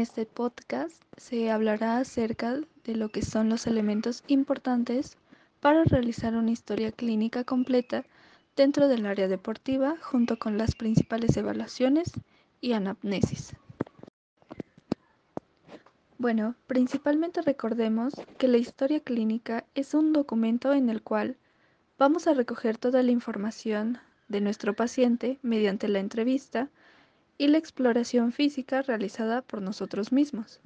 Este podcast se hablará acerca de lo que son los elementos importantes para realizar una historia clínica completa dentro del área deportiva junto con las principales evaluaciones y anamnesis. Bueno, principalmente recordemos que la historia clínica es un documento en el cual vamos a recoger toda la información de nuestro paciente mediante la entrevista y la exploración física realizada por nosotros mismos.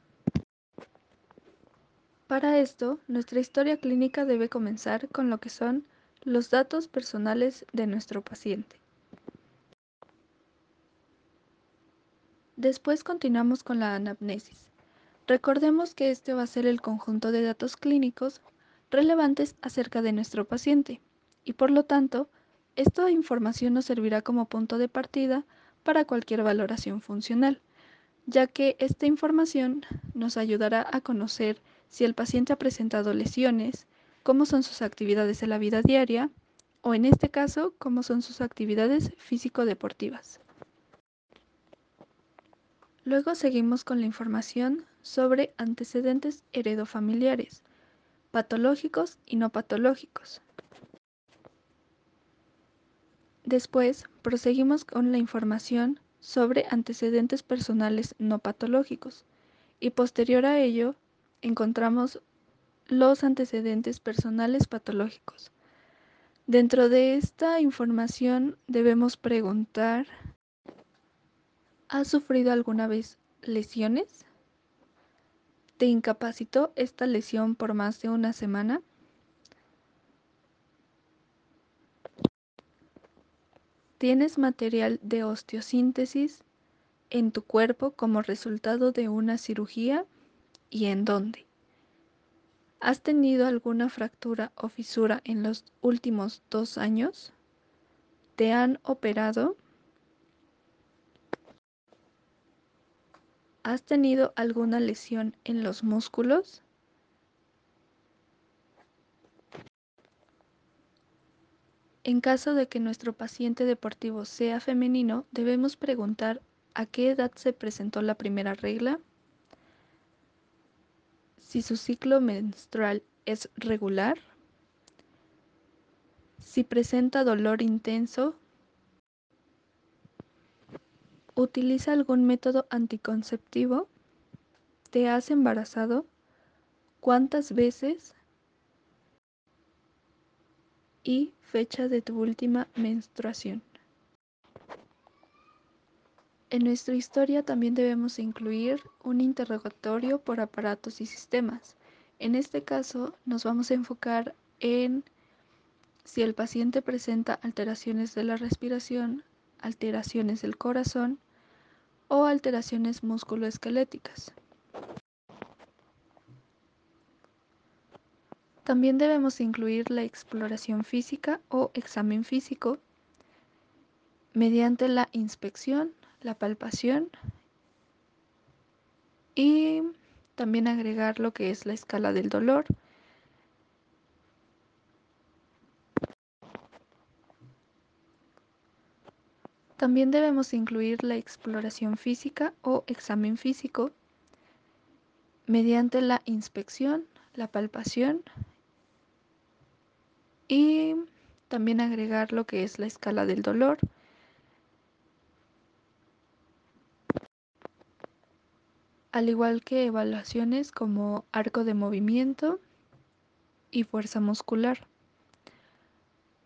Para esto, nuestra historia clínica debe comenzar con lo que son los datos personales de nuestro paciente. Después continuamos con la anamnesis. Recordemos que este va a ser el conjunto de datos clínicos relevantes acerca de nuestro paciente y por lo tanto, esta información nos servirá como punto de partida para cualquier valoración funcional, ya que esta información nos ayudará a conocer si el paciente ha presentado lesiones, cómo son sus actividades en la vida diaria o en este caso, cómo son sus actividades físico-deportivas. Luego seguimos con la información sobre antecedentes heredofamiliares, patológicos y no patológicos. Después proseguimos con la información sobre antecedentes personales no patológicos y posterior a ello encontramos los antecedentes personales patológicos. Dentro de esta información debemos preguntar ¿Has sufrido alguna vez lesiones? ¿Te incapacitó esta lesión por más de una semana? ¿Tienes material de osteosíntesis en tu cuerpo como resultado de una cirugía y en dónde? ¿Has tenido alguna fractura o fisura en los últimos dos años? ¿Te han operado? ¿Has tenido alguna lesión en los músculos? En caso de que nuestro paciente deportivo sea femenino, debemos preguntar a qué edad se presentó la primera regla, si su ciclo menstrual es regular, si presenta dolor intenso ¿Utiliza algún método anticonceptivo? ¿Te has embarazado? ¿Cuántas veces? Y fecha de tu última menstruación. En nuestra historia también debemos incluir un interrogatorio por aparatos y sistemas. En este caso nos vamos a enfocar en si el paciente presenta alteraciones de la respiración, alteraciones del corazón o alteraciones musculoesqueléticas. También debemos incluir la exploración física o examen físico mediante la inspección, la palpación y también agregar lo que es la escala del dolor, También debemos incluir la exploración física o examen físico mediante la inspección, la palpación y también agregar lo que es la escala del dolor. al igual que evaluaciones como arco de movimiento y fuerza muscular.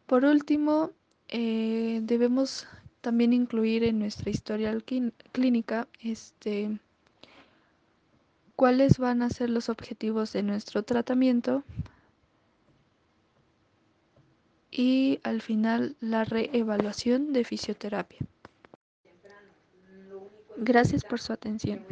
Por último, eh, debemos también incluir en nuestra historia clínica este, cuáles van a ser los objetivos de nuestro tratamiento y al final la reevaluación de fisioterapia. Gracias por su atención.